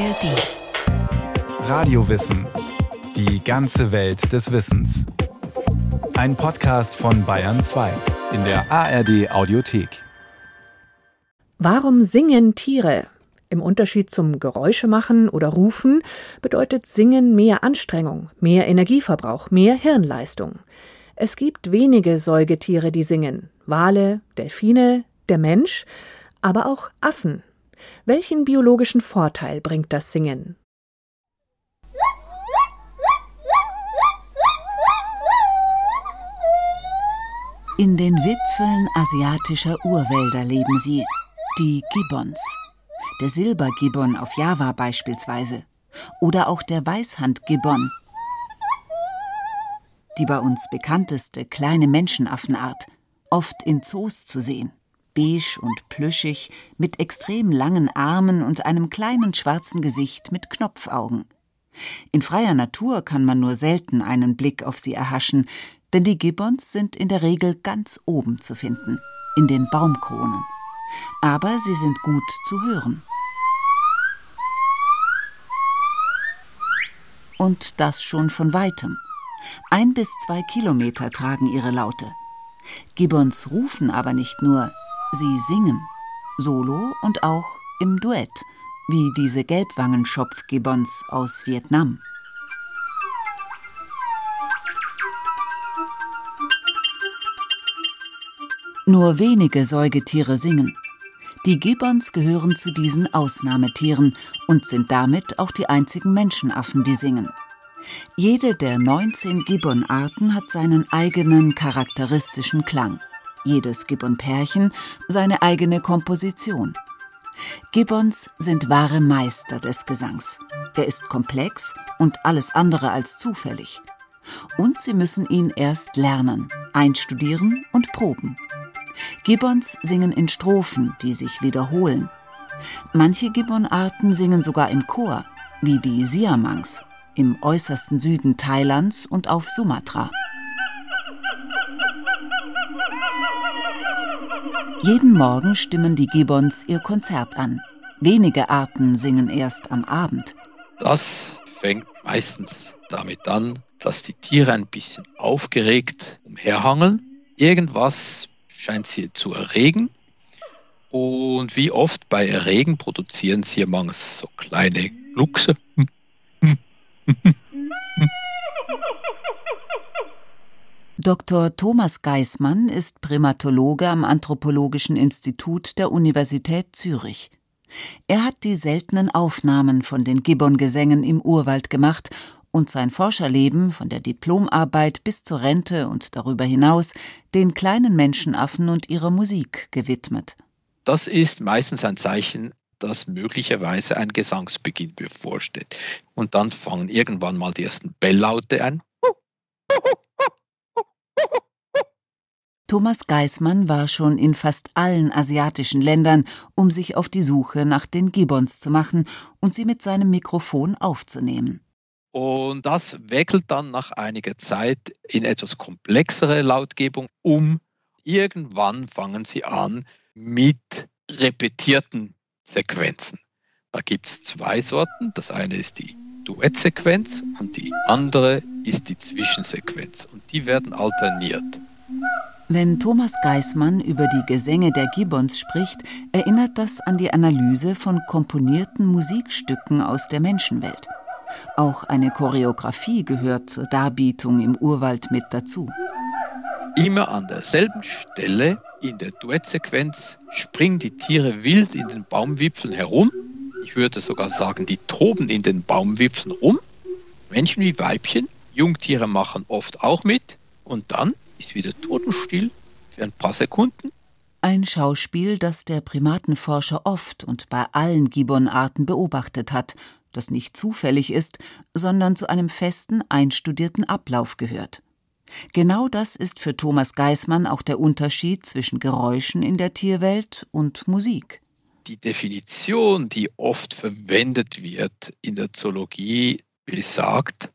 ARD. Radiowissen. Die ganze Welt des Wissens. Ein Podcast von Bayern 2 in der ARD Audiothek. Warum singen Tiere? Im Unterschied zum Geräuschemachen oder Rufen bedeutet Singen mehr Anstrengung, mehr Energieverbrauch, mehr Hirnleistung. Es gibt wenige Säugetiere, die singen. Wale, Delfine, der Mensch, aber auch Affen. Welchen biologischen Vorteil bringt das Singen? In den Wipfeln asiatischer Urwälder leben sie, die Gibbons. Der Silbergibbon auf Java beispielsweise. Oder auch der Weißhandgibbon. Die bei uns bekannteste kleine Menschenaffenart, oft in Zoos zu sehen beige und plüschig, mit extrem langen Armen und einem kleinen schwarzen Gesicht mit Knopfaugen. In freier Natur kann man nur selten einen Blick auf sie erhaschen, denn die Gibbons sind in der Regel ganz oben zu finden, in den Baumkronen. Aber sie sind gut zu hören. Und das schon von weitem. Ein bis zwei Kilometer tragen ihre Laute. Gibbons rufen aber nicht nur, Sie singen, solo und auch im Duett, wie diese Gelbwangenschopf-Gibbons aus Vietnam. Nur wenige Säugetiere singen. Die Gibbons gehören zu diesen Ausnahmetieren und sind damit auch die einzigen Menschenaffen, die singen. Jede der 19 Gibbon-Arten hat seinen eigenen charakteristischen Klang jedes Gibbon-Pärchen seine eigene Komposition. Gibbons sind wahre Meister des Gesangs. Er ist komplex und alles andere als zufällig. Und sie müssen ihn erst lernen, einstudieren und proben. Gibbons singen in Strophen, die sich wiederholen. Manche Gibbon-Arten singen sogar im Chor, wie die Siamangs im äußersten Süden Thailands und auf Sumatra. Jeden Morgen stimmen die Gibbons ihr Konzert an. Wenige Arten singen erst am Abend. Das fängt meistens damit an, dass die Tiere ein bisschen aufgeregt umherhangeln. Irgendwas scheint sie zu erregen. Und wie oft bei Erregen produzieren sie manchmal so kleine Gluckse. Dr. Thomas Geismann ist Primatologe am Anthropologischen Institut der Universität Zürich. Er hat die seltenen Aufnahmen von den Gibbon-Gesängen im Urwald gemacht und sein Forscherleben von der Diplomarbeit bis zur Rente und darüber hinaus den kleinen Menschenaffen und ihrer Musik gewidmet. Das ist meistens ein Zeichen, dass möglicherweise ein Gesangsbeginn bevorsteht. Und dann fangen irgendwann mal die ersten Belllaute an. Thomas Geismann war schon in fast allen asiatischen Ländern, um sich auf die Suche nach den Gibbons zu machen und sie mit seinem Mikrofon aufzunehmen. Und das wechselt dann nach einiger Zeit in etwas komplexere Lautgebung um. Irgendwann fangen sie an mit repetierten Sequenzen. Da gibt es zwei Sorten. Das eine ist die Duettsequenz und die andere ist die Zwischensequenz. Und die werden alterniert. Wenn Thomas Geismann über die Gesänge der Gibbons spricht, erinnert das an die Analyse von komponierten Musikstücken aus der Menschenwelt. Auch eine Choreografie gehört zur Darbietung im Urwald mit dazu. Immer an derselben Stelle in der Duettsequenz springen die Tiere wild in den Baumwipfeln herum. Ich würde sogar sagen, die toben in den Baumwipfeln rum. Männchen wie Weibchen. Jungtiere machen oft auch mit. Und dann ist wieder totenstill für ein paar Sekunden. Ein Schauspiel, das der Primatenforscher oft und bei allen Gibbonarten beobachtet hat, das nicht zufällig ist, sondern zu einem festen, einstudierten Ablauf gehört. Genau das ist für Thomas Geismann auch der Unterschied zwischen Geräuschen in der Tierwelt und Musik. Die Definition, die oft verwendet wird in der Zoologie, besagt,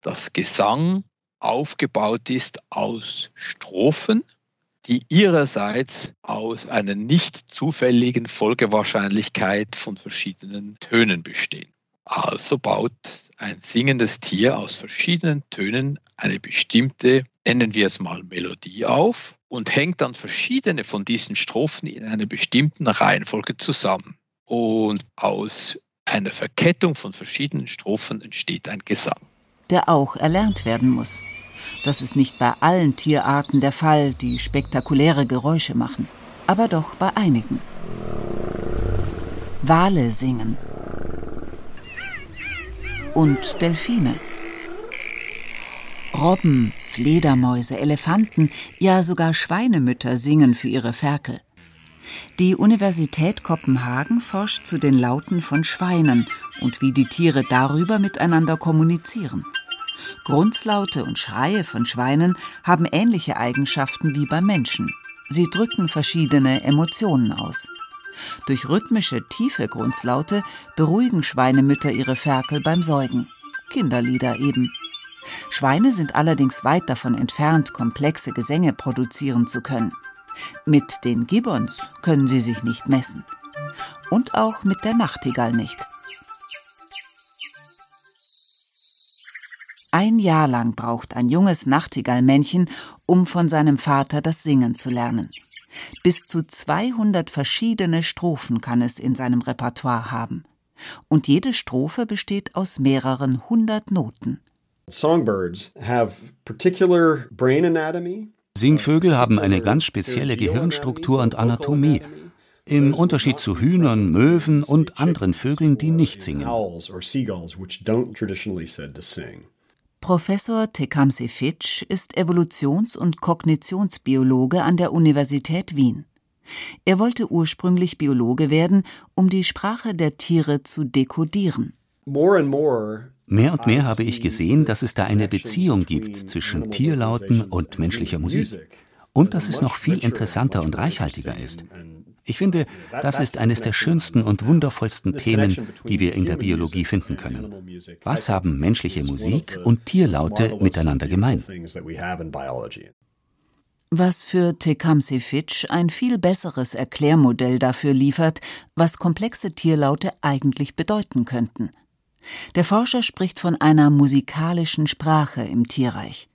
dass Gesang aufgebaut ist aus Strophen, die ihrerseits aus einer nicht zufälligen Folgewahrscheinlichkeit von verschiedenen Tönen bestehen. Also baut ein singendes Tier aus verschiedenen Tönen eine bestimmte, nennen wir es mal Melodie auf und hängt dann verschiedene von diesen Strophen in einer bestimmten Reihenfolge zusammen. Und aus einer Verkettung von verschiedenen Strophen entsteht ein Gesang. Der auch erlernt werden muss. Das ist nicht bei allen Tierarten der Fall, die spektakuläre Geräusche machen, aber doch bei einigen. Wale singen und Delfine. Robben, Fledermäuse, Elefanten, ja sogar Schweinemütter singen für ihre Ferkel. Die Universität Kopenhagen forscht zu den Lauten von Schweinen und wie die Tiere darüber miteinander kommunizieren. Grunzlaute und Schreie von Schweinen haben ähnliche Eigenschaften wie beim Menschen. Sie drücken verschiedene Emotionen aus. Durch rhythmische, tiefe Grunzlaute beruhigen Schweinemütter ihre Ferkel beim Säugen. Kinderlieder eben. Schweine sind allerdings weit davon entfernt, komplexe Gesänge produzieren zu können. Mit den Gibbons können sie sich nicht messen. Und auch mit der Nachtigall nicht. Ein Jahr lang braucht ein junges Nachtigallmännchen, um von seinem Vater das Singen zu lernen. Bis zu 200 verschiedene Strophen kann es in seinem Repertoire haben. Und jede Strophe besteht aus mehreren hundert Noten. Singvögel haben eine ganz spezielle Gehirnstruktur und Anatomie. Im Unterschied zu Hühnern, Möwen und anderen Vögeln, die nicht singen. Professor Tecumseh Fitch ist Evolutions- und Kognitionsbiologe an der Universität Wien. Er wollte ursprünglich Biologe werden, um die Sprache der Tiere zu dekodieren. Mehr und mehr habe ich gesehen, dass es da eine Beziehung gibt zwischen Tierlauten und menschlicher Musik. Und dass es noch viel interessanter und reichhaltiger ist. Ich finde, das ist eines der schönsten und wundervollsten Themen, die wir in der Biologie finden können. Was haben menschliche Musik und Tierlaute miteinander gemein? Was für Tecumseh Fitch ein viel besseres Erklärmodell dafür liefert, was komplexe Tierlaute eigentlich bedeuten könnten. Der Forscher spricht von einer musikalischen Sprache im Tierreich.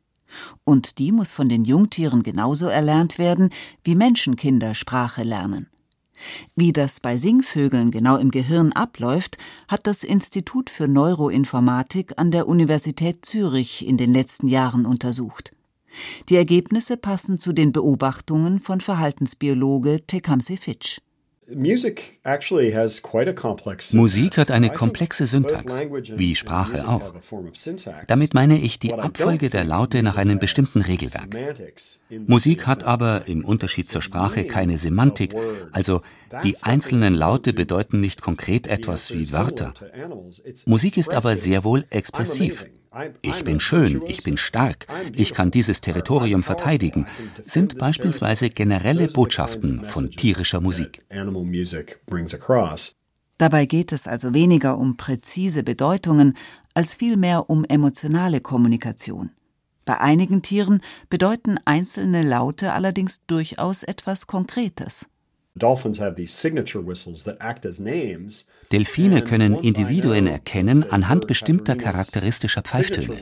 Und die muss von den Jungtieren genauso erlernt werden, wie Menschenkinder Sprache lernen. Wie das bei Singvögeln genau im Gehirn abläuft, hat das Institut für Neuroinformatik an der Universität Zürich in den letzten Jahren untersucht. Die Ergebnisse passen zu den Beobachtungen von Verhaltensbiologe Tecumseh Fitch. Musik hat eine komplexe Syntax, wie Sprache auch. Damit meine ich die Abfolge der Laute nach einem bestimmten Regelwerk. Musik hat aber im Unterschied zur Sprache keine Semantik, also die einzelnen Laute bedeuten nicht konkret etwas wie Wörter. Musik ist aber sehr wohl expressiv. Ich bin schön, ich bin stark, ich kann dieses Territorium verteidigen, sind beispielsweise generelle Botschaften von tierischer Musik. Dabei geht es also weniger um präzise Bedeutungen als vielmehr um emotionale Kommunikation. Bei einigen Tieren bedeuten einzelne Laute allerdings durchaus etwas Konkretes. Delfine können Individuen erkennen anhand bestimmter charakteristischer Pfeiftöne.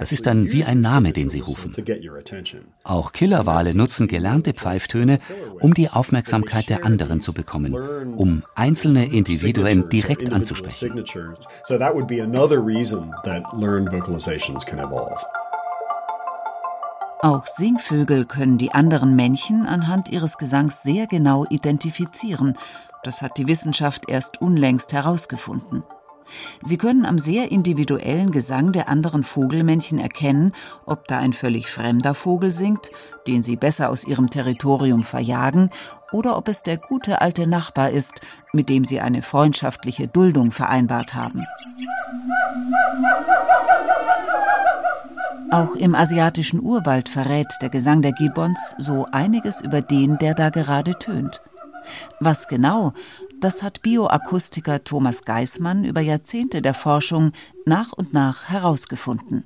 Das ist dann wie ein Name, den sie rufen. Auch Killerwale nutzen gelernte Pfeiftöne, um die Aufmerksamkeit der anderen zu bekommen, um einzelne Individuen direkt anzusprechen. Auch Singvögel können die anderen Männchen anhand ihres Gesangs sehr genau identifizieren. Das hat die Wissenschaft erst unlängst herausgefunden. Sie können am sehr individuellen Gesang der anderen Vogelmännchen erkennen, ob da ein völlig fremder Vogel singt, den sie besser aus ihrem Territorium verjagen, oder ob es der gute alte Nachbar ist, mit dem sie eine freundschaftliche Duldung vereinbart haben. Auch im asiatischen Urwald verrät der Gesang der Gibbons so einiges über den, der da gerade tönt. Was genau, das hat Bioakustiker Thomas Geismann über Jahrzehnte der Forschung nach und nach herausgefunden.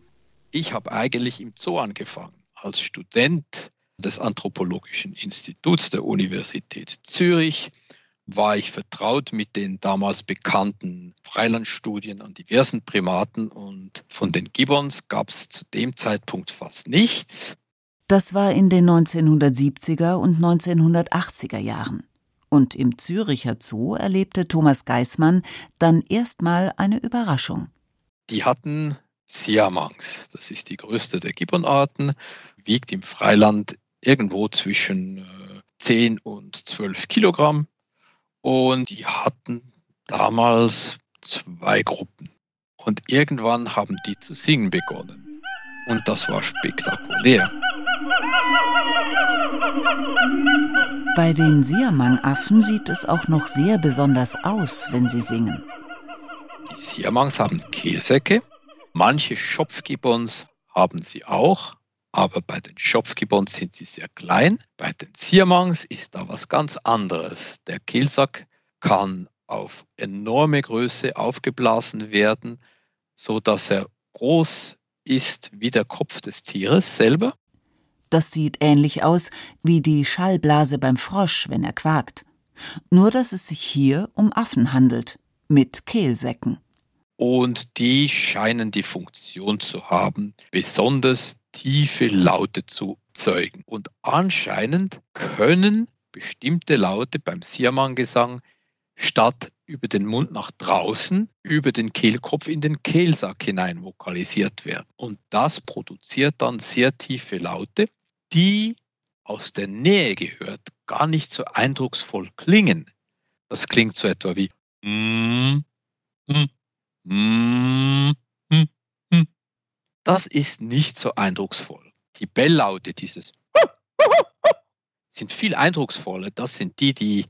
Ich habe eigentlich im Zoo angefangen, als Student des Anthropologischen Instituts der Universität Zürich war ich vertraut mit den damals bekannten Freilandstudien an diversen Primaten und von den Gibbons gab es zu dem Zeitpunkt fast nichts. Das war in den 1970er und 1980er Jahren. Und im Züricher Zoo erlebte Thomas Geismann dann erstmal eine Überraschung. Die hatten Siamangs. Das ist die größte der Gibbonarten, wiegt im Freiland irgendwo zwischen 10 äh, und 12 Kilogramm. Und die hatten damals zwei Gruppen. Und irgendwann haben die zu singen begonnen. Und das war spektakulär. Bei den Siamang-Affen sieht es auch noch sehr besonders aus, wenn sie singen. Die Siamangs haben Kehlsäcke. Manche Schopfgibbons haben sie auch, aber bei den Schopfgibbons sind sie sehr klein. Bei den Siamangs ist da was ganz anderes. Der Kehlsack kann auf enorme Größe aufgeblasen werden, so dass er groß ist wie der Kopf des Tieres selber. Das sieht ähnlich aus wie die Schallblase beim Frosch, wenn er quakt. Nur dass es sich hier um Affen handelt, mit Kehlsäcken. Und die scheinen die Funktion zu haben, besonders tiefe Laute zu zeugen. Und anscheinend können bestimmte Laute beim Siaman-Gesang statt über den Mund nach draußen, über den Kehlkopf in den Kehlsack hinein vokalisiert werden. Und das produziert dann sehr tiefe Laute, die aus der Nähe gehört gar nicht so eindrucksvoll klingen. Das klingt so etwa wie mm, mm, mm. Das ist nicht so eindrucksvoll. Die Belllaute dieses sind viel eindrucksvoller. Das sind die, die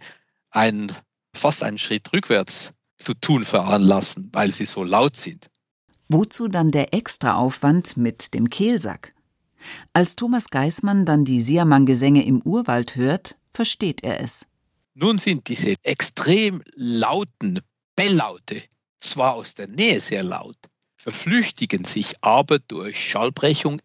einen fast einen Schritt rückwärts zu tun veranlassen, weil sie so laut sind. Wozu dann der Extraaufwand mit dem Kehlsack? Als Thomas Geismann dann die Siamann-Gesänge im Urwald hört, versteht er es. Nun sind diese extrem lauten Belllaute zwar aus der Nähe sehr laut, verflüchtigen sich aber durch Schallbrechung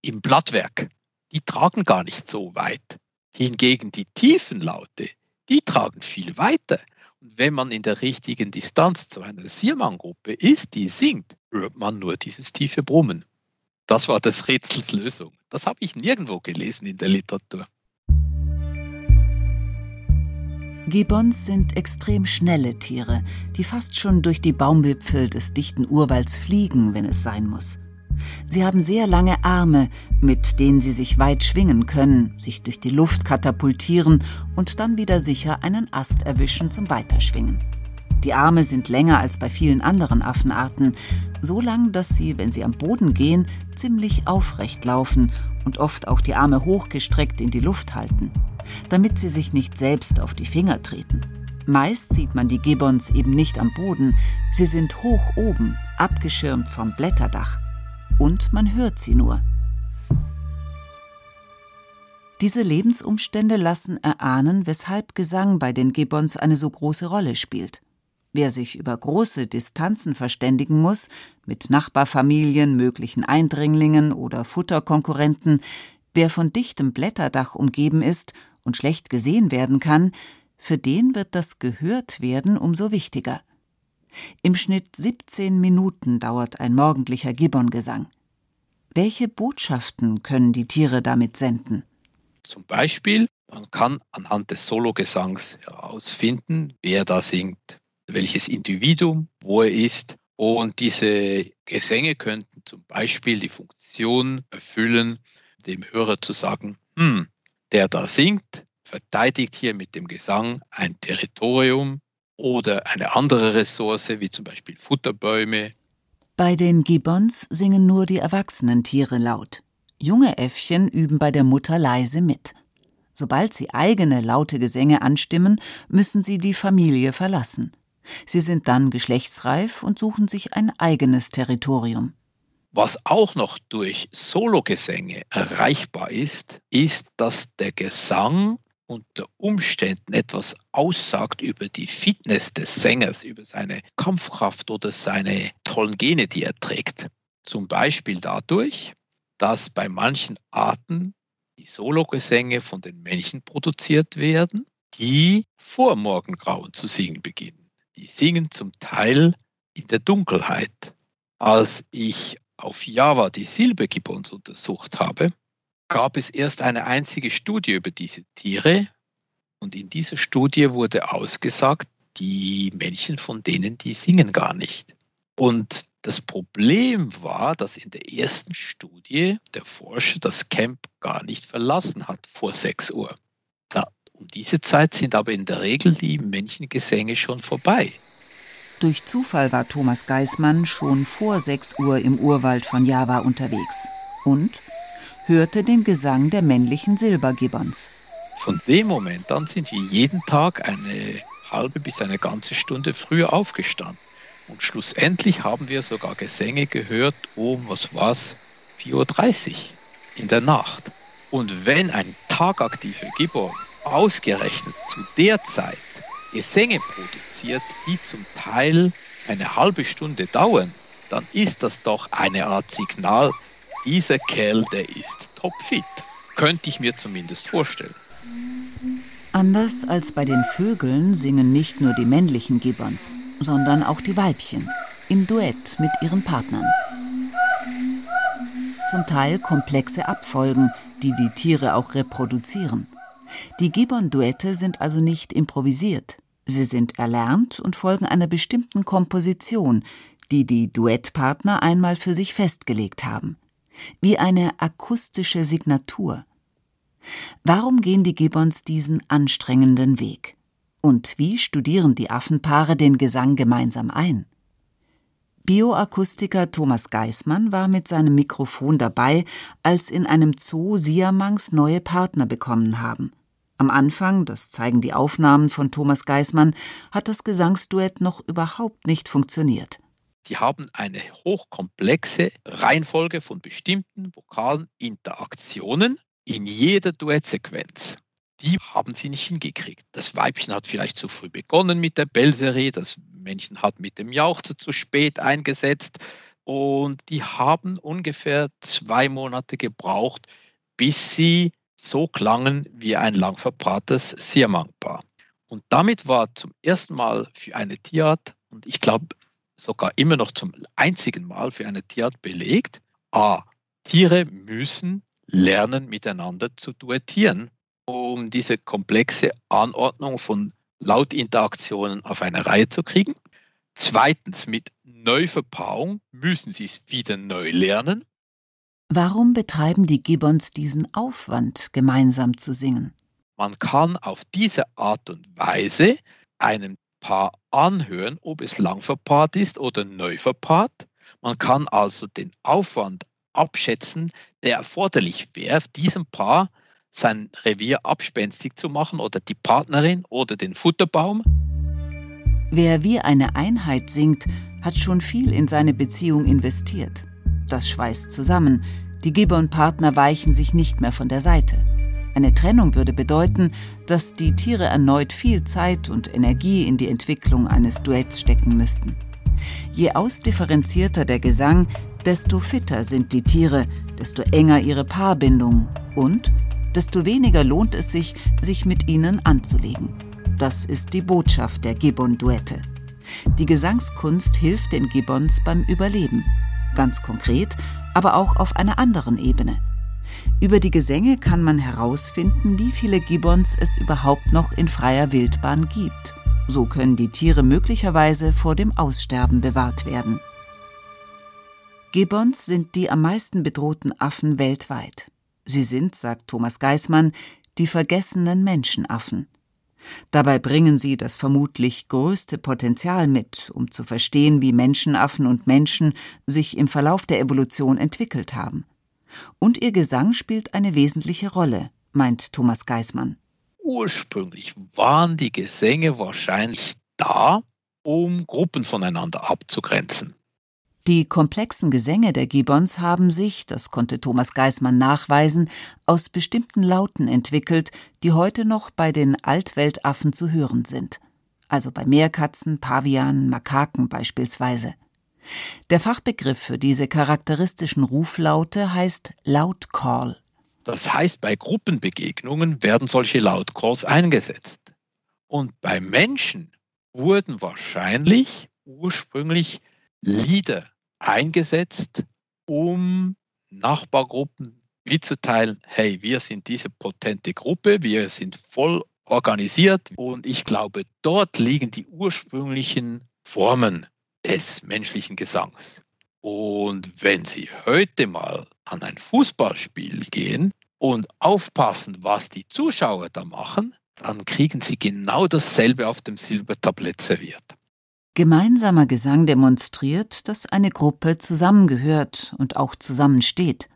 im Blattwerk. Die tragen gar nicht so weit. Hingegen die tiefen Laute, die tragen viel weiter. Und wenn man in der richtigen Distanz zu einer Siermann-Gruppe ist, die singt, hört man nur dieses tiefe Brummen. Das war des Rätsels Lösung. Das habe ich nirgendwo gelesen in der Literatur. Gibbons sind extrem schnelle Tiere, die fast schon durch die Baumwipfel des dichten Urwalds fliegen, wenn es sein muss. Sie haben sehr lange Arme, mit denen sie sich weit schwingen können, sich durch die Luft katapultieren und dann wieder sicher einen Ast erwischen zum Weiterschwingen. Die Arme sind länger als bei vielen anderen Affenarten, so lang, dass sie, wenn sie am Boden gehen, ziemlich aufrecht laufen und oft auch die Arme hochgestreckt in die Luft halten, damit sie sich nicht selbst auf die Finger treten. Meist sieht man die Gibbons eben nicht am Boden, sie sind hoch oben, abgeschirmt vom Blätterdach und man hört sie nur. Diese Lebensumstände lassen erahnen, weshalb Gesang bei den Gibbons eine so große Rolle spielt. Wer sich über große Distanzen verständigen muss, mit Nachbarfamilien, möglichen Eindringlingen oder Futterkonkurrenten, wer von dichtem Blätterdach umgeben ist und schlecht gesehen werden kann, für den wird das Gehörtwerden umso wichtiger. Im Schnitt 17 Minuten dauert ein morgendlicher Gibbongesang. Welche Botschaften können die Tiere damit senden? Zum Beispiel, man kann anhand des Sologesangs herausfinden, wer da singt, welches Individuum, wo er ist. Und diese Gesänge könnten zum Beispiel die Funktion erfüllen, dem Hörer zu sagen, hm, der da singt, verteidigt hier mit dem Gesang ein Territorium, oder eine andere Ressource, wie zum Beispiel Futterbäume. Bei den Gibbons singen nur die erwachsenen Tiere laut. Junge Äffchen üben bei der Mutter leise mit. Sobald sie eigene laute Gesänge anstimmen, müssen sie die Familie verlassen. Sie sind dann geschlechtsreif und suchen sich ein eigenes Territorium. Was auch noch durch Sologesänge erreichbar ist, ist, dass der Gesang unter Umständen etwas aussagt über die Fitness des Sängers, über seine Kampfkraft oder seine tollen Gene, die er trägt. Zum Beispiel dadurch, dass bei manchen Arten die Sologesänge von den Männchen produziert werden, die vor Morgengrauen zu singen beginnen. Die singen zum Teil in der Dunkelheit. Als ich auf Java die Silbergibbons untersucht habe, gab es erst eine einzige Studie über diese Tiere. Und in dieser Studie wurde ausgesagt, die Männchen von denen, die singen gar nicht. Und das Problem war, dass in der ersten Studie der Forscher das Camp gar nicht verlassen hat vor 6 Uhr. Um diese Zeit sind aber in der Regel die Männchengesänge schon vorbei. Durch Zufall war Thomas Geismann schon vor 6 Uhr im Urwald von Java unterwegs und hörte den Gesang der männlichen Silbergibbons. Von dem Moment an sind wir jeden Tag eine halbe bis eine ganze Stunde früher aufgestanden. Und schlussendlich haben wir sogar Gesänge gehört um, was war's, 4.30 Uhr in der Nacht. Und wenn ein tagaktiver Gibbon ausgerechnet zu der Zeit Gesänge produziert, die zum Teil eine halbe Stunde dauern, dann ist das doch eine Art Signal, dieser Kerl, der ist topfit. Könnte ich mir zumindest vorstellen. Anders als bei den Vögeln singen nicht nur die männlichen Gibbons, sondern auch die Weibchen im Duett mit ihren Partnern. Zum Teil komplexe Abfolgen, die die Tiere auch reproduzieren. Die Gibbon-Duette sind also nicht improvisiert. Sie sind erlernt und folgen einer bestimmten Komposition, die die Duettpartner einmal für sich festgelegt haben. Wie eine akustische Signatur. Warum gehen die Gibbons diesen anstrengenden Weg? Und wie studieren die Affenpaare den Gesang gemeinsam ein? Bioakustiker Thomas Geismann war mit seinem Mikrofon dabei, als in einem Zoo Siamangs neue Partner bekommen haben. Am Anfang, das zeigen die Aufnahmen von Thomas Geismann, hat das Gesangsduett noch überhaupt nicht funktioniert. Die haben eine hochkomplexe Reihenfolge von bestimmten vokalen Interaktionen in jeder Duettsequenz die haben sie nicht hingekriegt. Das Weibchen hat vielleicht zu früh begonnen mit der Bellserie, das Männchen hat mit dem Jauchzer zu spät eingesetzt und die haben ungefähr zwei Monate gebraucht, bis sie so klangen wie ein lang verbrates Siamang-Paar. Und damit war zum ersten Mal für eine Tierart, und ich glaube sogar immer noch zum einzigen Mal für eine Tierart belegt, a, Tiere müssen lernen, miteinander zu duettieren um diese komplexe Anordnung von Lautinteraktionen auf eine Reihe zu kriegen. Zweitens, mit Neuverpaarung müssen sie es wieder neu lernen. Warum betreiben die Gibbons diesen Aufwand, gemeinsam zu singen? Man kann auf diese Art und Weise einem Paar anhören, ob es lang verpaart ist oder neu verpaart. Man kann also den Aufwand abschätzen, der erforderlich wäre, diesem Paar sein Revier abspenstig zu machen oder die Partnerin oder den Futterbaum. Wer wie eine Einheit singt, hat schon viel in seine Beziehung investiert. Das schweißt zusammen. Die Gibbon-Partner weichen sich nicht mehr von der Seite. Eine Trennung würde bedeuten, dass die Tiere erneut viel Zeit und Energie in die Entwicklung eines Duetts stecken müssten. Je ausdifferenzierter der Gesang, desto fitter sind die Tiere, desto enger ihre Paarbindung und desto weniger lohnt es sich, sich mit ihnen anzulegen. Das ist die Botschaft der Gibbon-Duette. Die Gesangskunst hilft den Gibbons beim Überleben. Ganz konkret, aber auch auf einer anderen Ebene. Über die Gesänge kann man herausfinden, wie viele Gibbons es überhaupt noch in freier Wildbahn gibt. So können die Tiere möglicherweise vor dem Aussterben bewahrt werden. Gibbons sind die am meisten bedrohten Affen weltweit. Sie sind, sagt Thomas Geismann, die vergessenen Menschenaffen. Dabei bringen sie das vermutlich größte Potenzial mit, um zu verstehen, wie Menschenaffen und Menschen sich im Verlauf der Evolution entwickelt haben. Und ihr Gesang spielt eine wesentliche Rolle, meint Thomas Geismann. Ursprünglich waren die Gesänge wahrscheinlich da, um Gruppen voneinander abzugrenzen. Die komplexen Gesänge der Gibbons haben sich, das konnte Thomas Geismann nachweisen, aus bestimmten Lauten entwickelt, die heute noch bei den Altweltaffen zu hören sind. Also bei Meerkatzen, Pavianen, Makaken beispielsweise. Der Fachbegriff für diese charakteristischen Ruflaute heißt Lautcall. Das heißt, bei Gruppenbegegnungen werden solche Lautcalls eingesetzt. Und bei Menschen wurden wahrscheinlich ursprünglich Lieder eingesetzt, um Nachbargruppen mitzuteilen, hey, wir sind diese potente Gruppe, wir sind voll organisiert und ich glaube, dort liegen die ursprünglichen Formen des menschlichen Gesangs. Und wenn Sie heute mal an ein Fußballspiel gehen und aufpassen, was die Zuschauer da machen, dann kriegen Sie genau dasselbe auf dem Silbertablett serviert. Gemeinsamer Gesang demonstriert, dass eine Gruppe zusammengehört und auch zusammensteht.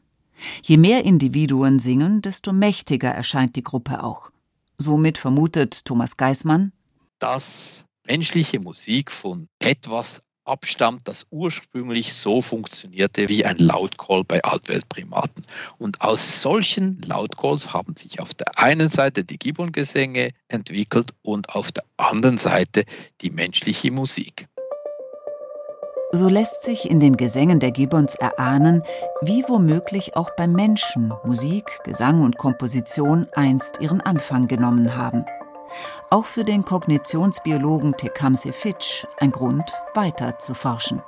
Je mehr Individuen singen, desto mächtiger erscheint die Gruppe auch. Somit vermutet Thomas Geismann, dass menschliche Musik von etwas abstammt, das ursprünglich so funktionierte wie ein Lautcall bei Altweltprimaten. Und aus solchen Lautcalls haben sich auf der einen Seite die Gibbon-Gesänge entwickelt und auf der anderen Seite die menschliche Musik. So lässt sich in den Gesängen der Gibbons erahnen, wie womöglich auch beim Menschen Musik, Gesang und Komposition einst ihren Anfang genommen haben. Auch für den Kognitionsbiologen Tecumseh Fitch ein Grund, weiter zu forschen.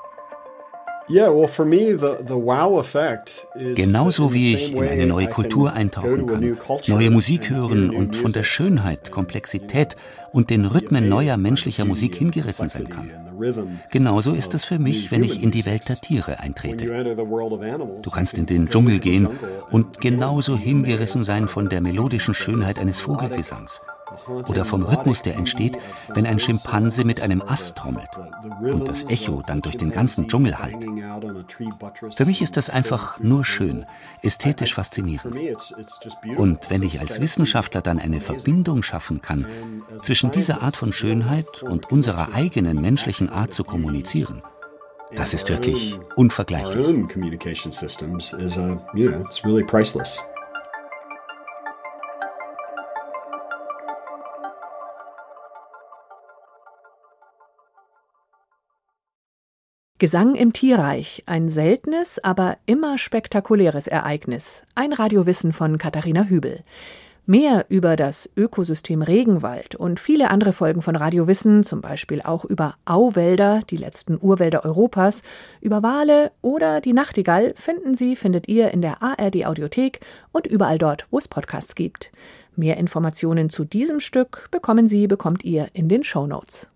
Genauso wie ich in eine neue Kultur eintauchen kann, neue Musik hören und von der Schönheit, Komplexität und den Rhythmen neuer menschlicher Musik hingerissen sein kann. Genauso ist es für mich, wenn ich in die Welt der Tiere eintrete. Du kannst in den Dschungel gehen und genauso hingerissen sein von der melodischen Schönheit eines Vogelgesangs oder vom Rhythmus, der entsteht, wenn ein Schimpanse mit einem Ast trommelt und das Echo dann durch den ganzen Dschungel hallt. Für mich ist das einfach nur schön, ästhetisch faszinierend. Und wenn ich als Wissenschaftler dann eine Verbindung schaffen kann zwischen dieser Art von Schönheit und unserer eigenen menschlichen Art zu kommunizieren, das ist wirklich unvergleichlich. Gesang im Tierreich, ein seltenes, aber immer spektakuläres Ereignis. Ein Radiowissen von Katharina Hübel. Mehr über das Ökosystem Regenwald und viele andere Folgen von Radiowissen, zum Beispiel auch über Auwälder, die letzten Urwälder Europas, über Wale oder die Nachtigall, finden Sie, findet ihr in der ARD Audiothek und überall dort, wo es Podcasts gibt. Mehr Informationen zu diesem Stück bekommen Sie, bekommt ihr in den Show Notes.